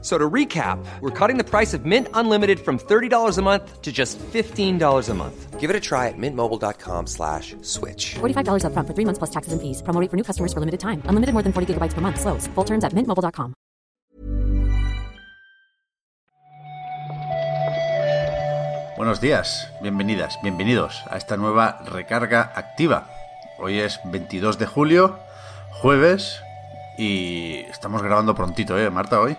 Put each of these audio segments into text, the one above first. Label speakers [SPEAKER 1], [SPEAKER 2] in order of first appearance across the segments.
[SPEAKER 1] So to recap, we're cutting the price of Mint Unlimited from $30 a month to just $15 a month.
[SPEAKER 2] Give it a try at mintmobile.com slash switch.
[SPEAKER 3] $45 upfront for three months plus taxes and fees. Promo rate for new customers for limited time. Unlimited more than 40 gigabytes per month. Slows. Full terms at mintmobile.com.
[SPEAKER 4] Buenos días, bienvenidas, bienvenidos a esta nueva recarga activa. Hoy es 22 de julio, jueves, y estamos grabando prontito, ¿eh, Marta, hoy?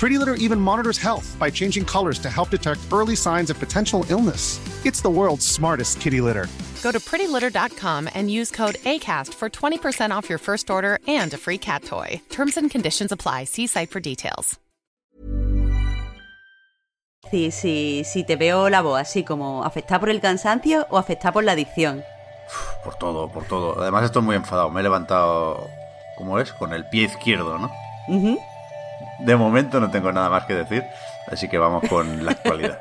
[SPEAKER 5] Pretty Litter even monitors health by changing colors to help detect early signs of potential illness. It's the world's smartest kitty litter.
[SPEAKER 6] Go to prettylitter.com and use code ACAST for 20% off your first order and a free cat toy. Terms and conditions apply. See site for details.
[SPEAKER 7] si, si, si te veo la voz así como afectada por el cansancio o afectada por la adicción.
[SPEAKER 4] Por todo, por todo. Además estoy muy enfadado. Me he levantado, ¿cómo es? Con el pie izquierdo, ¿no?
[SPEAKER 7] Ujú.
[SPEAKER 4] De momento no tengo nada más que decir, así que vamos con la actualidad.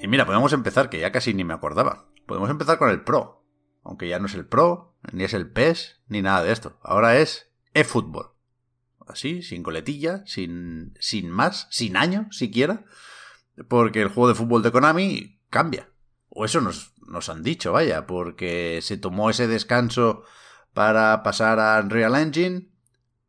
[SPEAKER 4] Y mira, podemos empezar, que ya casi ni me acordaba. Podemos empezar con el Pro. Aunque ya no es el Pro, ni es el PES, ni nada de esto. Ahora es eFootball. Así, sin coletilla, sin, sin más, sin año siquiera. Porque el juego de fútbol de Konami cambia. O eso nos, nos han dicho, vaya, porque se tomó ese descanso para pasar a Unreal Engine,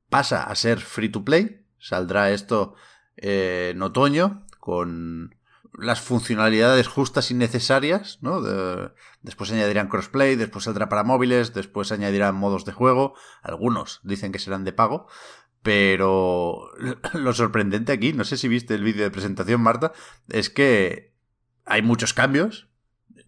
[SPEAKER 4] pasa a ser free to play, saldrá esto en otoño con las funcionalidades justas y necesarias, ¿no? De- después añadirán crossplay, después saldrá para móviles, después añadirán modos de juego, algunos dicen que serán de pago, pero lo sorprendente aquí, no sé si viste el vídeo de presentación, Marta, es que hay muchos cambios,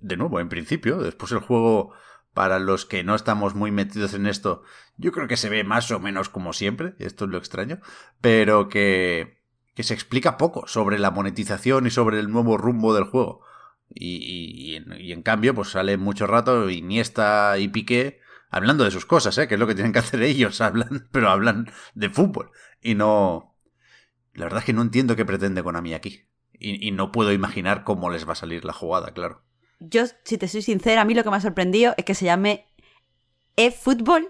[SPEAKER 4] de nuevo, en principio, después el juego, para los que no estamos muy metidos en esto, yo creo que se ve más o menos como siempre, esto es lo extraño, pero que, se explica poco sobre la monetización y sobre el nuevo rumbo del juego. Y en, y en cambio, pues sale mucho rato Iniesta y Piqué hablando de sus cosas, ¿eh? que es lo que tienen que hacer ellos, hablan, pero hablan de fútbol. Y no... La verdad es que no entiendo qué pretende Konami aquí. Y, y no puedo imaginar cómo les va a salir la jugada, claro.
[SPEAKER 7] Yo, si te soy sincera, a mí lo que me ha sorprendido es que se llame eFootball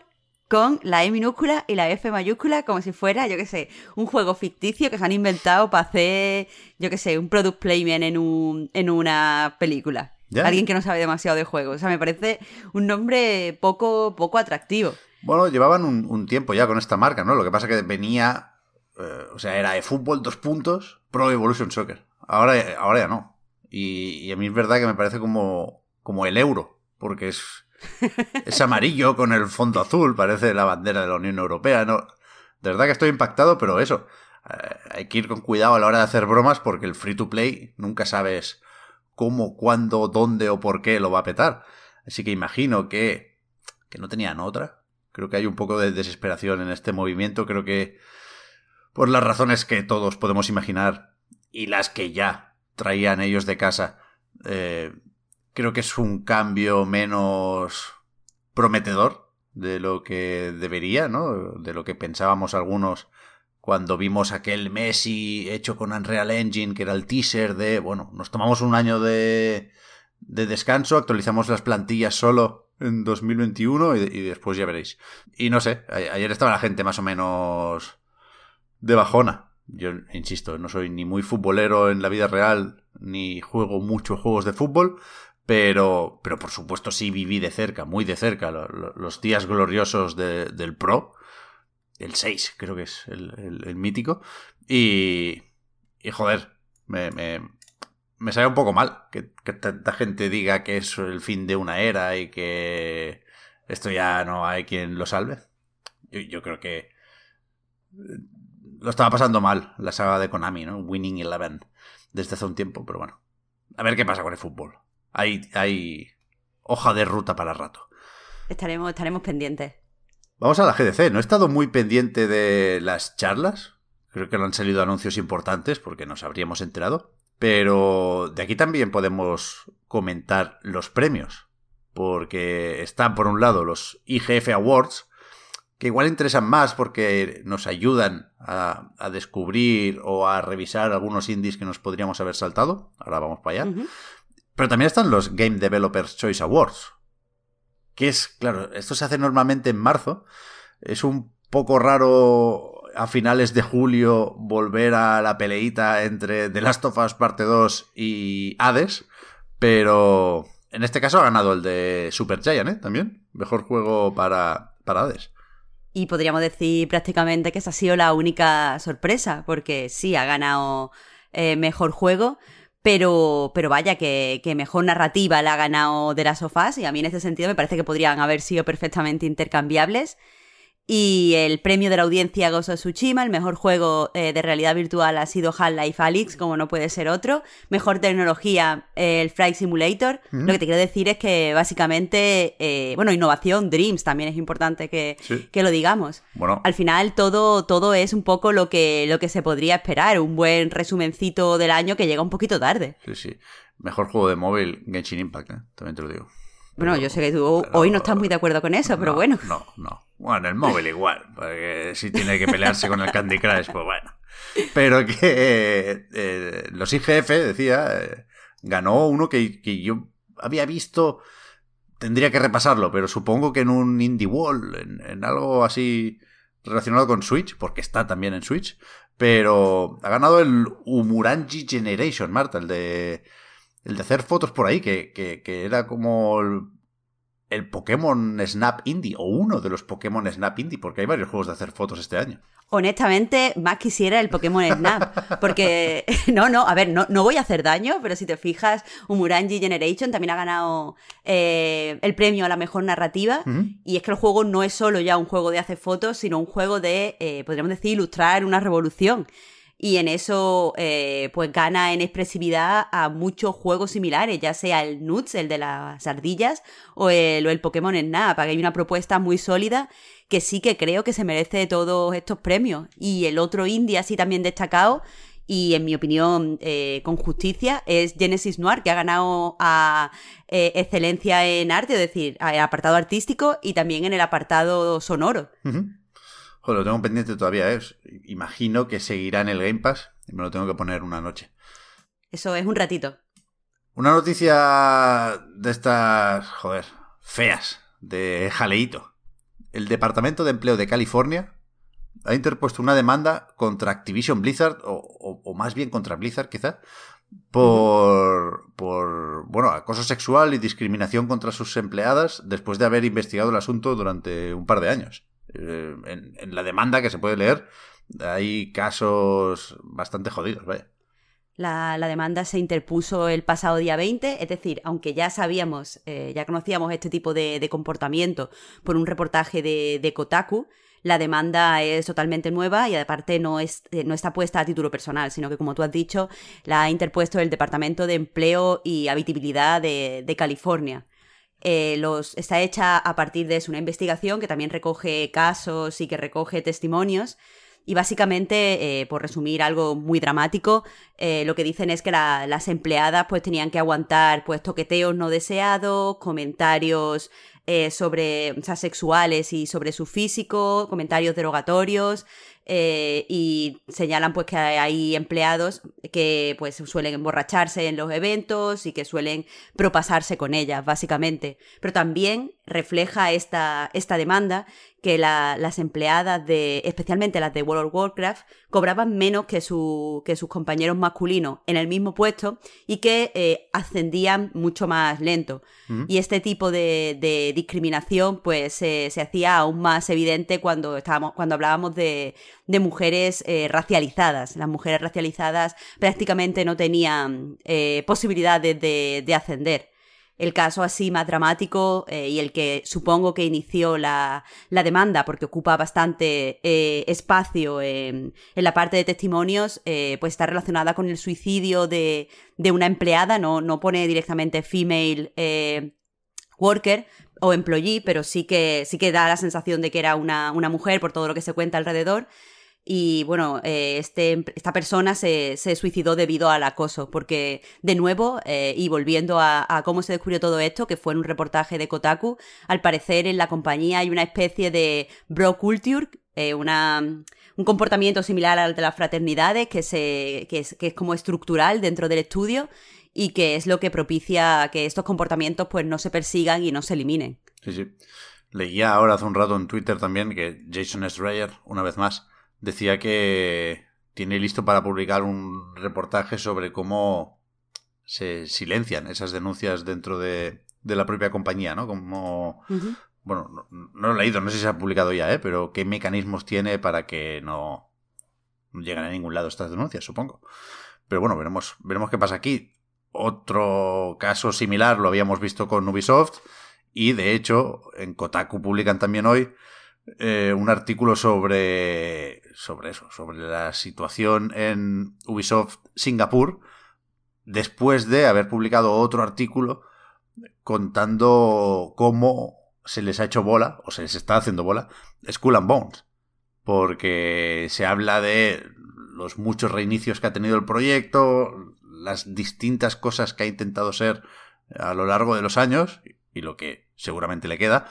[SPEAKER 7] con la E minúscula y la F mayúscula como si fuera, yo qué sé, un juego ficticio que se han inventado para hacer, yo qué sé, un product placement en, un, en una película.
[SPEAKER 4] Ya.
[SPEAKER 7] Alguien que no sabe demasiado de juegos. O sea, me parece un nombre poco, poco atractivo.
[SPEAKER 4] Bueno, llevaban un, un tiempo ya con esta marca, ¿no? Lo que pasa que venía... eh, o sea, era eFootball, dos puntos, Pro Evolution Soccer. Ahora, ahora ya no. Y, y a mí es verdad que me parece como, como el euro, porque es, es amarillo con el fondo azul, parece la bandera de la Unión Europea, ¿no? De verdad que estoy impactado, pero eso, eh, hay que ir con cuidado a la hora de hacer bromas porque el free to play nunca sabes cómo, cuándo, dónde o por qué lo va a petar. Así que imagino que, que no tenían otra. Creo que hay un poco de desesperación en este movimiento. Creo que por las razones que todos podemos imaginar y las que ya traían ellos de casa, eh, creo que es un cambio menos prometedor de lo que debería, ¿no? De lo que pensábamos algunos cuando vimos aquel Messi hecho con Unreal Engine, que era el teaser de, bueno, nos tomamos un año de, de descanso, actualizamos las plantillas solo en 2021 y, después ya veréis. Y no sé, ayer estaba la gente más o menos de bajona. Yo insisto, no soy ni muy futbolero en la vida real, ni juego muchos juegos de fútbol, pero, pero por supuesto sí viví de cerca, muy de cerca, lo- lo- los días gloriosos de- del Pro. El 6, creo que es el, el- el mítico. Y, y joder, me, me, me sale un poco mal que, que tanta gente diga que es el fin de una era y que esto ya no hay quien lo salve. Yo, yo creo que eh, lo estaba pasando mal la saga de Konami, ¿no? Winning Eleven desde hace un tiempo, pero bueno. A ver qué pasa con el fútbol. Hay, hay hoja de ruta para rato.
[SPEAKER 7] Estaremos, estaremos pendientes.
[SPEAKER 4] Vamos a la GDC. No he estado muy pendiente de las charlas. Creo que no han salido anuncios importantes porque nos habríamos enterado. Pero de aquí también podemos comentar los premios. Porque están, por un lado, los IGF Awards, que igual interesan más porque nos ayudan a, a descubrir o a revisar algunos indies que nos podríamos haber saltado. Ahora vamos para allá. Pero también están los Game Developers Choice Awards. Que es, claro, esto se hace normalmente en marzo. Es un poco raro a finales de julio volver a la peleita entre The Last of Us Parte 2 y Hades. Pero en este caso ha ganado el de Super Giant, ¿eh? También. Mejor juego para, para Hades.
[SPEAKER 7] Y podríamos decir prácticamente que esa ha sido la única sorpresa, porque sí, ha ganado eh, mejor juego, pero, pero vaya, que, mejor narrativa la ha ganado de las sofás, y a mí en ese sentido me parece que podrían haber sido perfectamente intercambiables. Y el premio de la audiencia of Tsushima, el mejor juego eh, de realidad virtual ha sido Half-Life Alyx, como no puede ser otro. Mejor tecnología, eh, el Flight Simulator. Lo que te quiero decir es que básicamente, eh, bueno, innovación, Dreams también es importante que,
[SPEAKER 4] Sí.
[SPEAKER 7] que lo digamos.
[SPEAKER 4] Bueno,
[SPEAKER 7] Al final todo, todo es un poco lo que, lo que se podría esperar, un buen resumencito del año que llega un poquito tarde.
[SPEAKER 4] sí, sí. Mejor juego de móvil, Genshin Impact, ¿eh? También te lo digo.
[SPEAKER 7] Bueno,
[SPEAKER 4] Pero-
[SPEAKER 7] yo sé que tú
[SPEAKER 4] pero-
[SPEAKER 7] hoy no estás muy de acuerdo con eso, pero
[SPEAKER 4] No,
[SPEAKER 7] bueno.
[SPEAKER 4] No, no. Bueno, el móvil igual, porque si tiene que pelearse con el Candy Crush, pues bueno. Pero que eh, eh, los IGF, decía, eh, ganó uno que, que yo había visto, tendría que repasarlo, pero supongo que en un Indie Wall, en, en algo así relacionado con Switch, porque está también en Switch, pero ha ganado el Umurangi Generation, Marta, el de, el de hacer fotos por ahí, que, que, que era como el, el Pokémon Snap Indie, o uno de los Pokémon Snap Indie, porque hay varios juegos de hacer fotos este año.
[SPEAKER 7] Honestamente, más quisiera el Pokémon Snap. Porque, no, no, a ver, no, no voy a hacer daño, pero si te fijas, Umurangi Generation también ha ganado eh, el premio a la mejor narrativa. Y es que el juego no es solo ya un juego de hacer fotos, sino un juego de, eh, podríamos decir, ilustrar una revolución. Y en eso, eh, pues gana en expresividad a muchos juegos similares, ya sea el Nuts, el de las ardillas, o el, el Pokémon Snap. Hay una propuesta muy sólida que sí que creo que se merece todos estos premios. Y el otro indie así también destacado, y en mi opinión eh, con justicia, es Genesis Noir, que ha ganado a eh, excelencia en arte, es decir, a- apartado artístico y también en el apartado sonoro.
[SPEAKER 4] Joder, lo tengo pendiente todavía, ¿eh? Imagino que seguirá en el Game Pass y me lo tengo que poner una noche.
[SPEAKER 7] Eso es un ratito.
[SPEAKER 4] Una noticia de estas, joder, feas, de jaleíto. El Departamento de Empleo de California ha interpuesto una demanda contra Activision Blizzard, o, o- o más bien contra Blizzard quizá, por, por, bueno, acoso sexual y discriminación contra sus empleadas después de haber investigado el asunto durante un par de años. Eh, en, la demanda que se puede leer hay casos bastante jodidos, vaya.
[SPEAKER 7] La, demanda se interpuso el pasado día 20, es decir, aunque ya sabíamos, eh, ya conocíamos este tipo de, comportamiento por un reportaje de, Kotaku, la demanda es totalmente nueva y aparte no, es, eh, no está puesta a título personal, sino que como tú has dicho, la ha interpuesto el Departamento de Empleo y Habitabilidad de California. Eh, los, está hecha a partir de una investigación que también recoge casos y que recoge testimonios. Y básicamente, eh, por resumir algo muy dramático, eh, lo que dicen es que la- las empleadas pues tenían que aguantar pues toqueteos no deseados, comentarios eh, sobre, o sexuales y sobre su físico, comentarios derogatorios, eh, y señalan pues que hay empleados que pues suelen emborracharse en los eventos y que suelen propasarse con ellas, básicamente. Pero también refleja esta, esta demanda que las empleadas de, especialmente las de World of Warcraft, cobraban menos que, su, que sus compañeros masculinos en el mismo puesto y que eh, ascendían mucho más lento. Y este tipo de, discriminación pues se hacía aún más evidente cuando, estábamos, cuando hablábamos de, mujeres eh, racializadas. Las mujeres racializadas prácticamente no tenían eh, posibilidades de ascender el caso así más dramático eh, y el que supongo que inició la, demanda porque ocupa bastante eh, espacio en, la parte de testimonios, eh, pues está relacionada con el suicidio de, una empleada, no, no pone directamente female worker o employee, pero sí que, sí que da la sensación de que era una, una mujer por todo lo que se cuenta alrededor. Y bueno, eh, este, esta persona se, suicidó debido al acoso, porque de nuevo, eh, y volviendo a, cómo se descubrió todo esto, que fue en un reportaje de Kotaku, al parecer en la compañía hay una especie de bro culture, eh, una, un comportamiento similar al de las fraternidades, que, se, que, es, que es como estructural dentro del estudio y que es lo que propicia que estos comportamientos pues no se persigan y no se eliminen.
[SPEAKER 4] Sí, sí. Leía ahora hace un rato en Twitter también que Jason Schreier, una vez más, decía que tiene listo para publicar un reportaje sobre cómo se silencian esas denuncias dentro de, la propia compañía, ¿no? Como, bueno, no, lo he leído, no sé si se ha publicado ya, ¿eh? Pero qué mecanismos tiene para que no, lleguen a ningún lado estas denuncias, supongo. Pero bueno, veremos, veremos qué pasa aquí. Otro caso similar lo habíamos visto con Ubisoft y de hecho en Kotaku publican también hoy eh, un artículo sobre, sobre eso, sobre la situación en Ubisoft Singapur, después de haber publicado otro artículo contando cómo se les ha hecho bola, o se les está haciendo bola, Skull and Bones. Porque se habla de los muchos reinicios que ha tenido el proyecto, las distintas cosas que ha intentado ser a lo largo de los años, y lo que seguramente le queda,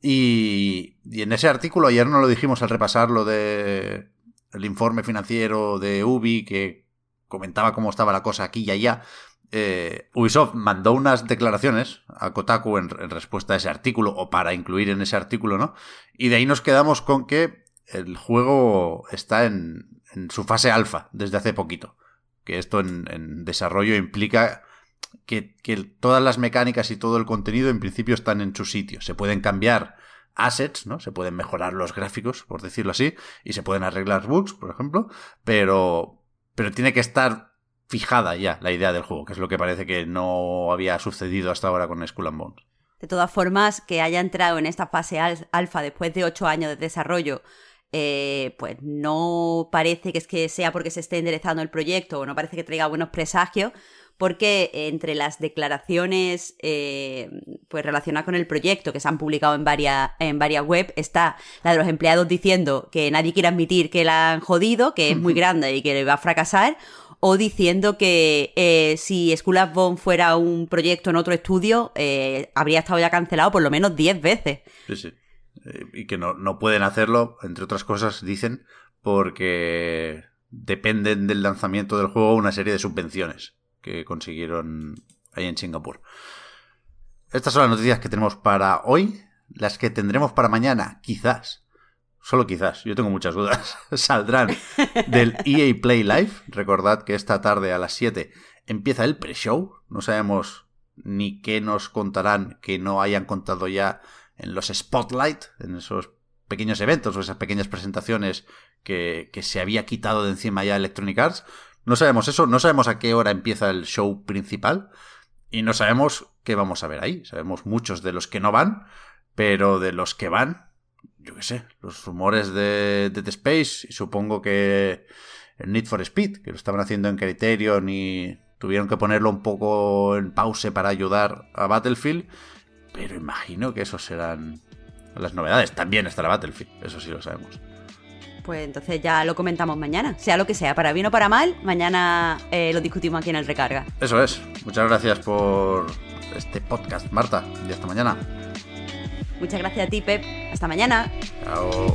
[SPEAKER 4] y, en ese artículo, ayer no lo dijimos al repasar lo de el informe financiero de Ubi, que comentaba cómo estaba la cosa aquí y allá. Eh, Ubisoft mandó unas declaraciones a Kotaku en, respuesta a ese artículo, o para incluir en ese artículo, ¿no? Y de ahí nos quedamos con que el juego está en, en su fase alfa desde hace poquito. Que esto en desarrollo implica que, todas las mecánicas y todo el contenido en principio están en su sitio. Se pueden cambiar assets, ¿no? Se pueden mejorar los gráficos, por decirlo así, y se pueden arreglar bugs, por ejemplo, pero, pero tiene que estar fijada ya la idea del juego, que es lo que parece que no había sucedido hasta ahora con Skull and Bones.
[SPEAKER 7] De todas formas, que haya entrado en esta fase alfa después de ocho años de desarrollo, eh, pues no parece que es que sea porque se esté enderezando el proyecto o no parece que traiga buenos presagios, porque entre las declaraciones eh, pues relacionadas con el proyecto que se han publicado en varias, en varias web está la de los empleados diciendo que nadie quiere admitir que la han jodido, que es muy grande y que va a fracasar, o diciendo que eh, si School of Bone fuera un proyecto en otro estudio, eh, habría estado ya cancelado por lo menos 10 veces.
[SPEAKER 4] Sí, sí. Y que no, no pueden hacerlo, entre otras cosas, dicen, porque dependen del lanzamiento del juego una serie de subvenciones que consiguieron ahí en Singapur. Estas son las noticias que tenemos para hoy. Las que tendremos para mañana, quizás, solo quizás, yo tengo muchas dudas, saldrán del EA Play Live. Recordad que esta tarde a las 7 empieza el pre-show. No sabemos ni qué nos contarán que no hayan contado ya en los Spotlight, en esos pequeños eventos o esas pequeñas presentaciones que, se había quitado de encima ya Electronic Arts. No sabemos eso, no sabemos a qué hora empieza el show principal y no sabemos qué vamos a ver ahí. Sabemos muchos de los que no van, pero de los que van, yo qué sé, los rumores de Dead Space y supongo que el Need for Speed, que lo estaban haciendo en Criterion y tuvieron que ponerlo un poco en pause para ayudar a Battlefield, pero imagino que esos serán las novedades. También estará Battlefield, eso sí lo sabemos
[SPEAKER 7] pues entonces ya lo comentamos mañana. Sea lo que sea, para bien o para mal, mañana eh, lo discutimos aquí en el recarga.
[SPEAKER 4] Eso es. Muchas gracias por este podcast, Marta. Y hasta mañana.
[SPEAKER 7] Muchas gracias a ti, Pep. Hasta mañana.
[SPEAKER 4] Chao.